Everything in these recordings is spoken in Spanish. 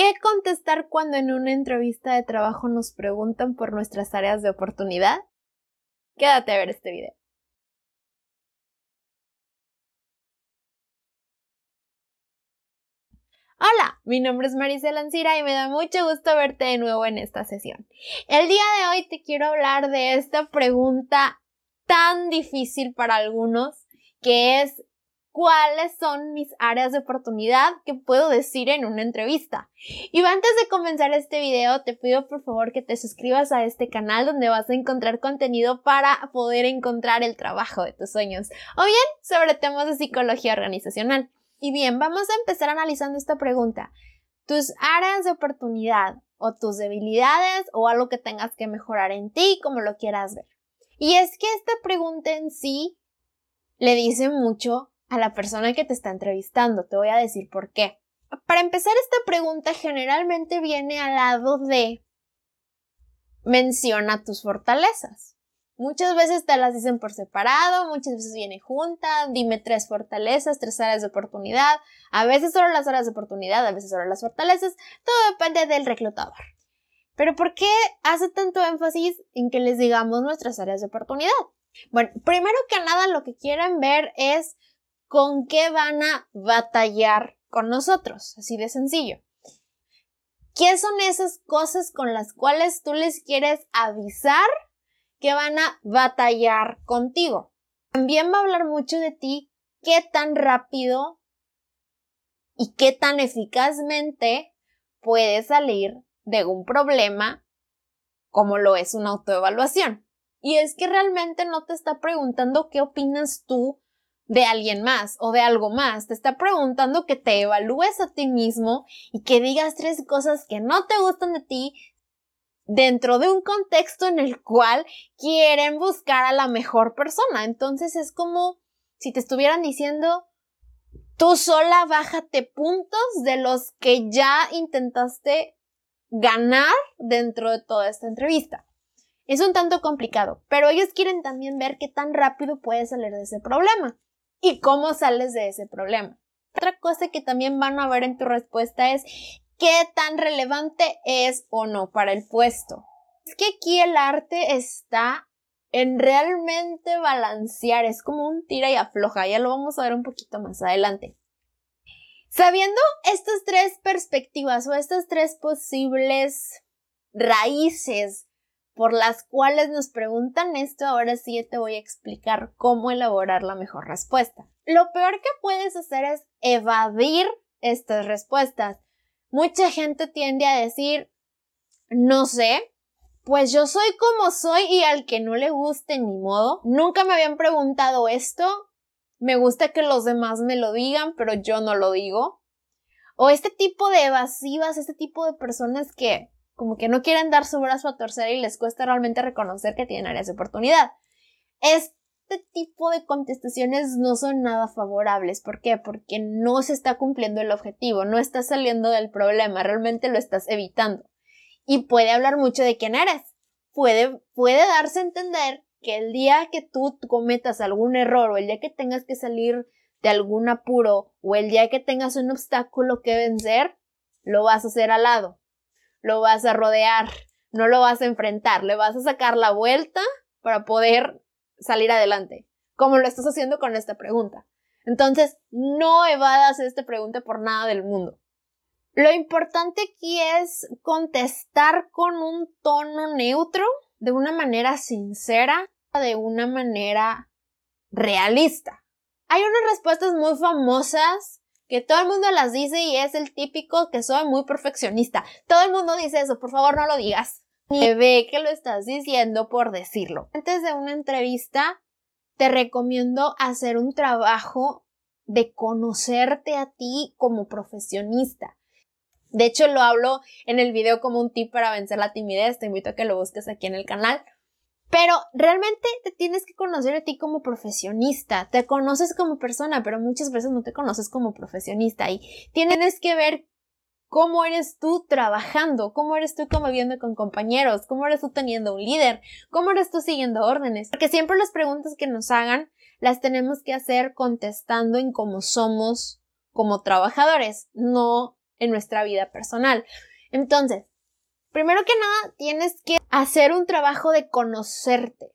¿Qué contestar cuando en una entrevista de trabajo nos preguntan por nuestras áreas de oportunidad? Quédate a ver este video. Hola, mi nombre es Maricela Ancira y me da mucho gusto verte de nuevo en esta sesión. El día de hoy te quiero hablar de esta pregunta tan difícil para algunos que es cuáles son mis áreas de oportunidad que puedo decir en una entrevista. Y antes de comenzar este video, te pido por favor que te suscribas a este canal donde vas a encontrar contenido para poder encontrar el trabajo de tus sueños o bien sobre temas de psicología organizacional. Y bien, vamos a empezar analizando esta pregunta. Tus áreas de oportunidad o tus debilidades o algo que tengas que mejorar en ti, como lo quieras ver. Y es que esta pregunta en sí le dice mucho a la persona que te está entrevistando. Te voy a decir por qué. Para empezar, esta pregunta generalmente viene al lado de menciona tus fortalezas. Muchas veces te las dicen por separado, muchas veces viene junta, dime tres fortalezas, tres áreas de oportunidad, a veces solo las áreas de oportunidad, a veces solo las fortalezas, todo depende del reclutador. Pero ¿por qué hace tanto énfasis en que les digamos nuestras áreas de oportunidad? Bueno, primero que nada lo que quieren ver es con qué van a batallar con nosotros, así de sencillo. ¿Qué son esas cosas con las cuales tú les quieres avisar que van a batallar contigo? También va a hablar mucho de ti qué tan rápido y qué tan eficazmente puedes salir de un problema como lo es una autoevaluación. Y es que realmente no te está preguntando qué opinas tú de alguien más o de algo más. Te está preguntando que te evalúes a ti mismo y que digas tres cosas que no te gustan de ti dentro de un contexto en el cual quieren buscar a la mejor persona. Entonces es como si te estuvieran diciendo, tú sola bájate puntos de los que ya intentaste ganar dentro de toda esta entrevista. Es un tanto complicado, pero ellos quieren también ver qué tan rápido puedes salir de ese problema y cómo sales de ese problema. Otra cosa que también van a ver en tu respuesta es qué tan relevante es o no para el puesto. Es que aquí el arte está en realmente balancear, es como un tira y afloja, ya lo vamos a ver un poquito más adelante. Sabiendo estas tres perspectivas o estas tres posibles raíces por las cuales nos preguntan esto, ahora sí te voy a explicar cómo elaborar la mejor respuesta. Lo peor que puedes hacer es evadir estas respuestas. Mucha gente tiende a decir, no sé, pues yo soy como soy y al que no le guste ni modo. Nunca me habían preguntado esto. Me gusta que los demás me lo digan, pero yo no lo digo. O este tipo de evasivas, este tipo de personas que como que no quieren dar su brazo a torcer y les cuesta realmente reconocer que tienen áreas de oportunidad. Este tipo de contestaciones no son nada favorables. ¿Por qué? Porque no se está cumpliendo el objetivo, no estás saliendo del problema, realmente lo estás evitando. Y puede hablar mucho de quién eres. Puede, puede darse a entender que el día que tú cometas algún error o el día que tengas que salir de algún apuro o el día que tengas un obstáculo que vencer, lo vas a hacer al lado lo vas a rodear, no lo vas a enfrentar, le vas a sacar la vuelta para poder salir adelante, como lo estás haciendo con esta pregunta. Entonces, no evadas esta pregunta por nada del mundo. Lo importante aquí es contestar con un tono neutro, de una manera sincera, de una manera realista. Hay unas respuestas muy famosas que todo el mundo las dice y es el típico que soy muy perfeccionista. Todo el mundo dice eso, por favor no lo digas. Y ve que lo estás diciendo por decirlo. Antes de una entrevista, te recomiendo hacer un trabajo de conocerte a ti como profesionista. De hecho, lo hablo en el video como un tip para vencer la timidez. Te invito a que lo busques aquí en el canal. Pero realmente te tienes que conocer a ti como profesionista. Te conoces como persona, pero muchas veces no te conoces como profesionista. Y tienes que ver cómo eres tú trabajando, cómo eres tú conviviendo con compañeros, cómo eres tú teniendo un líder, cómo eres tú siguiendo órdenes. Porque siempre las preguntas que nos hagan las tenemos que hacer contestando en cómo somos como trabajadores, no en nuestra vida personal. Entonces, primero que nada, tienes que hacer un trabajo de conocerte.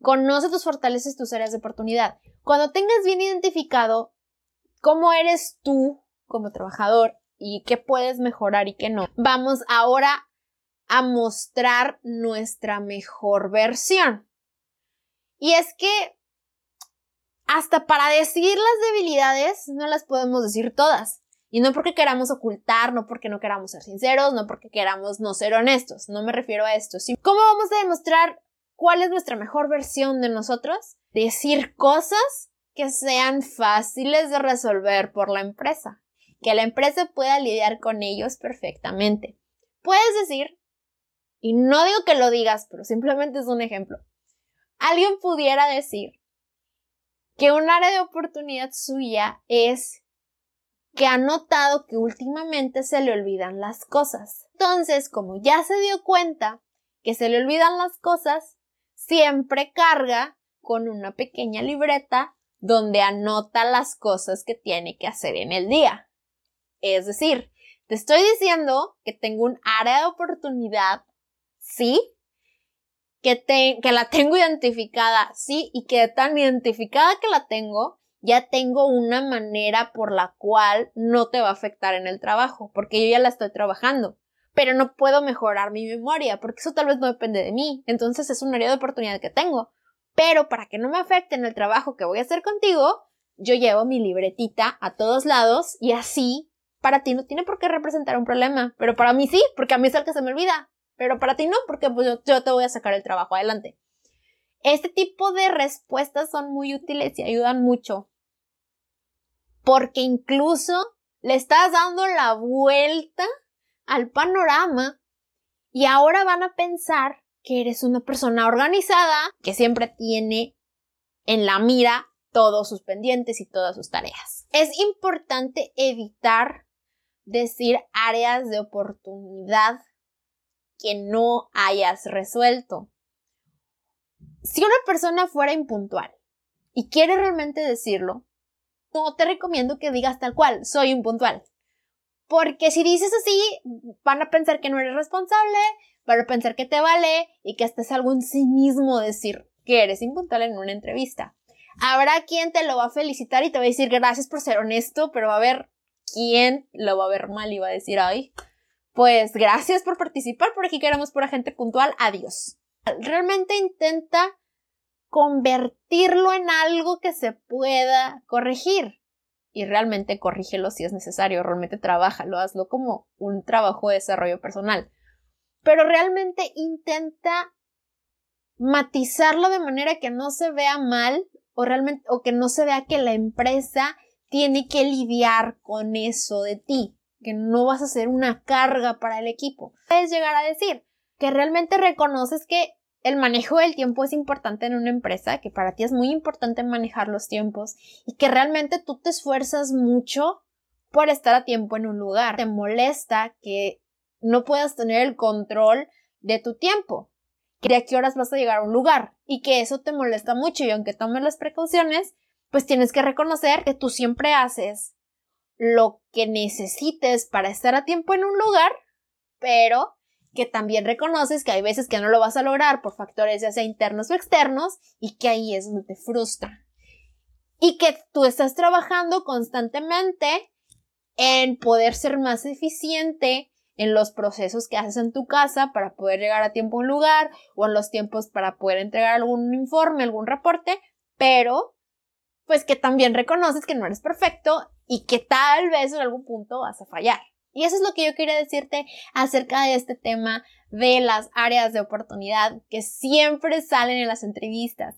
Conoce tus fortalezas, tus áreas de oportunidad. Cuando tengas bien identificado cómo eres tú como trabajador y qué puedes mejorar y qué no, vamos ahora a mostrar nuestra mejor versión. Y es que hasta para decir las debilidades no las podemos decir todas. Y no porque queramos ocultar, no porque no queramos ser sinceros, no porque queramos no ser honestos, no me refiero a esto. ¿Cómo vamos a demostrar cuál es nuestra mejor versión de nosotros? Decir cosas que sean fáciles de resolver por la empresa, que la empresa pueda lidiar con ellos perfectamente. Puedes decir, y no digo que lo digas, pero simplemente es un ejemplo. Alguien pudiera decir que un área de oportunidad suya es que ha notado que últimamente se le olvidan las cosas. Entonces, como ya se dio cuenta que se le olvidan las cosas, siempre carga con una pequeña libreta donde anota las cosas que tiene que hacer en el día. Es decir, te estoy diciendo que tengo un área de oportunidad, sí, que, que la tengo identificada, sí, y que tan identificada que la tengo, ya tengo una manera por la cual no te va a afectar en el trabajo, porque yo ya la estoy trabajando. Pero no puedo mejorar mi memoria, porque eso tal vez no depende de mí. Entonces es un área de oportunidad que tengo. Pero para que no me afecte en el trabajo que voy a hacer contigo, yo llevo mi libretita a todos lados y así para ti no tiene por qué representar un problema, pero para mí sí, porque a mí es el que se me olvida, pero para ti no, porque pues, yo, yo te voy a sacar el trabajo adelante. Este tipo de respuestas son muy útiles y ayudan mucho porque incluso le estás dando la vuelta al panorama y ahora van a pensar que eres una persona organizada que siempre tiene en la mira todos sus pendientes y todas sus tareas. Es importante evitar decir áreas de oportunidad que no hayas resuelto. Si una persona fuera impuntual y quiere realmente decirlo, no te recomiendo que digas tal cual, soy impuntual. Porque si dices así, van a pensar que no eres responsable, van a pensar que te vale y que hasta es algo en sí mismo decir que eres impuntual en una entrevista. Habrá quien te lo va a felicitar y te va a decir gracias por ser honesto, pero va a haber quien lo va a ver mal y va a decir, ay, pues gracias por participar, por aquí queremos pura gente puntual, adiós. Realmente intenta convertirlo en algo que se pueda corregir. Y realmente corrígelo si es necesario, realmente trabájalo, hazlo como un trabajo de desarrollo personal. Pero realmente intenta matizarlo de manera que no se vea mal o realmente o que no se vea que la empresa tiene que lidiar con eso de ti, que no vas a ser una carga para el equipo. Puedes llegar a decir que realmente reconoces que el manejo del tiempo es importante en una empresa, que para ti es muy importante manejar los tiempos y que realmente tú te esfuerzas mucho por estar a tiempo en un lugar. Te molesta que no puedas tener el control de tu tiempo, que de a qué horas vas a llegar a un lugar y que eso te molesta mucho y aunque tomes las precauciones, pues tienes que reconocer que tú siempre haces lo que necesites para estar a tiempo en un lugar, pero que también reconoces que hay veces que no lo vas a lograr por factores ya sea internos o externos y que ahí es donde te frustra. Y que tú estás trabajando constantemente en poder ser más eficiente en los procesos que haces en tu casa para poder llegar a tiempo a un lugar o en los tiempos para poder entregar algún informe, algún reporte, pero pues que también reconoces que no eres perfecto y que tal vez en algún punto vas a fallar. Y eso es lo que yo quería decirte acerca de este tema de las áreas de oportunidad que siempre salen en las entrevistas.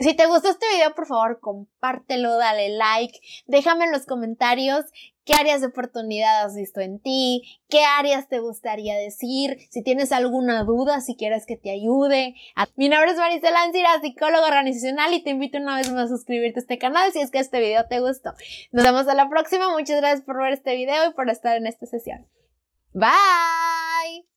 Si te gustó este video, por favor, compártelo, dale like, déjame en los comentarios qué áreas de oportunidad has visto en ti, qué áreas te gustaría decir, si tienes alguna duda, si quieres que te ayude. Mi nombre es Maricela Ancira, psicóloga organizacional y te invito una vez más a suscribirte a este canal si es que este video te gustó. Nos vemos a la próxima, muchas gracias por ver este video y por estar en esta sesión. Bye!